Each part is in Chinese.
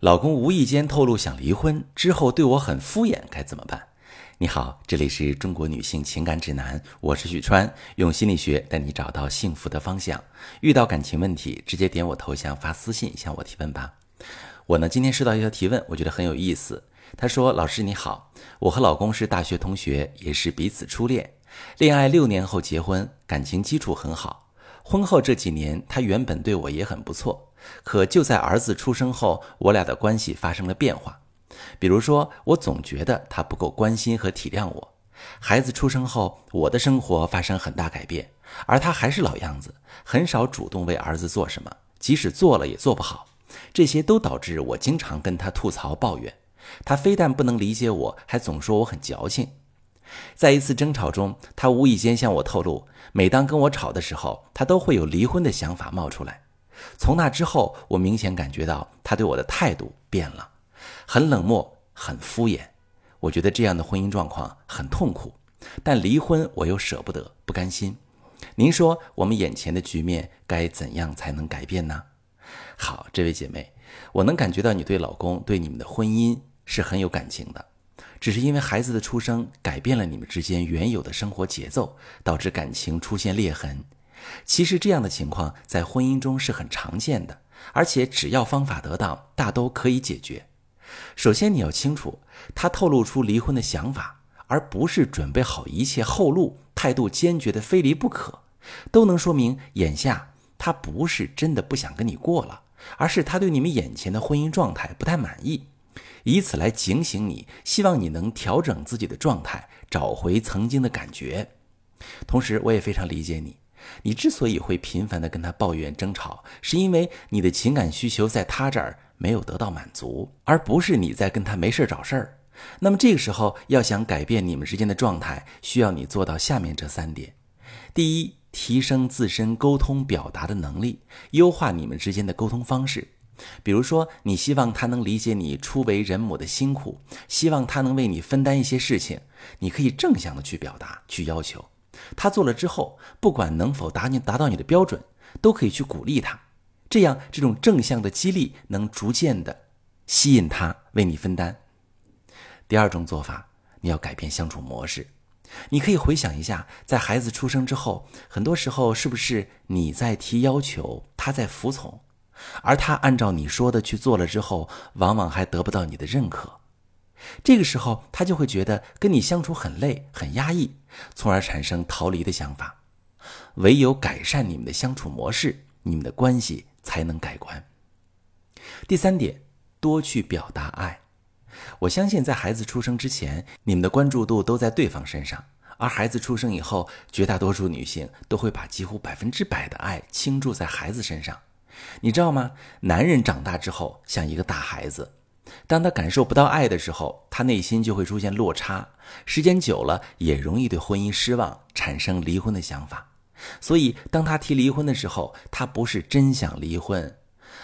老公无意间透露想离婚之后对我很敷衍，该怎么办？你好，这里是中国女性情感指南，我是许川，用心理学带你找到幸福的方向。遇到感情问题，直接点我头像发私信向我提问吧。我呢今天收到一条提问，我觉得很有意思。他说：“老师你好，我和老公是大学同学，也是彼此初恋，恋爱六年后结婚，感情基础很好。婚后这几年，他原本对我也很不错。”可就在儿子出生后，我俩的关系发生了变化。比如说，我总觉得他不够关心和体谅我。孩子出生后，我的生活发生很大改变，而他还是老样子，很少主动为儿子做什么，即使做了也做不好。这些都导致我经常跟他吐槽抱怨。他非但不能理解我，还总说我很矫情。在一次争吵中，他无意间向我透露，每当跟我吵的时候，他都会有离婚的想法冒出来。从那之后，我明显感觉到他对我的态度变了，很冷漠，很敷衍。我觉得这样的婚姻状况很痛苦，但离婚我又舍不得，不甘心。您说我们眼前的局面该怎样才能改变呢？好，这位姐妹，我能感觉到你对老公、对你们的婚姻是很有感情的，只是因为孩子的出生改变了你们之间原有的生活节奏，导致感情出现裂痕。其实这样的情况在婚姻中是很常见的，而且只要方法得当，大都可以解决。首先你要清楚，他透露出离婚的想法，而不是准备好一切后路，态度坚决的非离不可，都能说明眼下他不是真的不想跟你过了，而是他对你们眼前的婚姻状态不太满意，以此来警醒你，希望你能调整自己的状态，找回曾经的感觉。同时，我也非常理解你。你之所以会频繁的跟他抱怨争吵，是因为你的情感需求在他这儿没有得到满足，而不是你在跟他没事儿找事儿。那么这个时候要想改变你们之间的状态，需要你做到下面这三点：第一，提升自身沟通表达的能力，优化你们之间的沟通方式。比如说，你希望他能理解你初为人母的辛苦，希望他能为你分担一些事情，你可以正向的去表达，去要求。他做了之后，不管能否达你达到你的标准，都可以去鼓励他，这样这种正向的激励能逐渐的吸引他为你分担。第二种做法，你要改变相处模式。你可以回想一下，在孩子出生之后，很多时候是不是你在提要求，他在服从，而他按照你说的去做了之后，往往还得不到你的认可。这个时候，他就会觉得跟你相处很累、很压抑，从而产生逃离的想法。唯有改善你们的相处模式，你们的关系才能改观。第三点，多去表达爱。我相信，在孩子出生之前，你们的关注度都在对方身上；而孩子出生以后，绝大多数女性都会把几乎百分之百的爱倾注在孩子身上。你知道吗？男人长大之后像一个大孩子。当他感受不到爱的时候，他内心就会出现落差，时间久了也容易对婚姻失望，产生离婚的想法。所以，当他提离婚的时候，他不是真想离婚，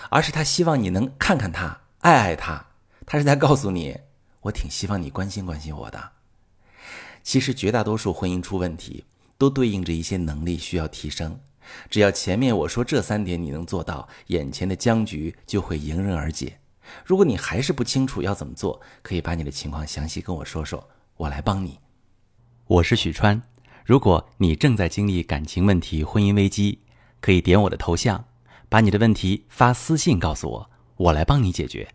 而是他希望你能看看他，爱爱他。他是在告诉你，我挺希望你关心关心我的。其实，绝大多数婚姻出问题，都对应着一些能力需要提升。只要前面我说这三点你能做到，眼前的僵局就会迎刃而解。如果你还是不清楚要怎么做，可以把你的情况详细跟我说说，我来帮你。我是许川，如果你正在经历感情问题、婚姻危机，可以点我的头像，把你的问题发私信告诉我，我来帮你解决。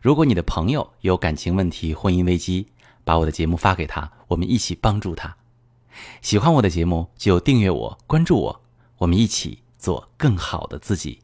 如果你的朋友有感情问题、婚姻危机，把我的节目发给他，我们一起帮助他。喜欢我的节目就订阅我、关注我，我们一起做更好的自己。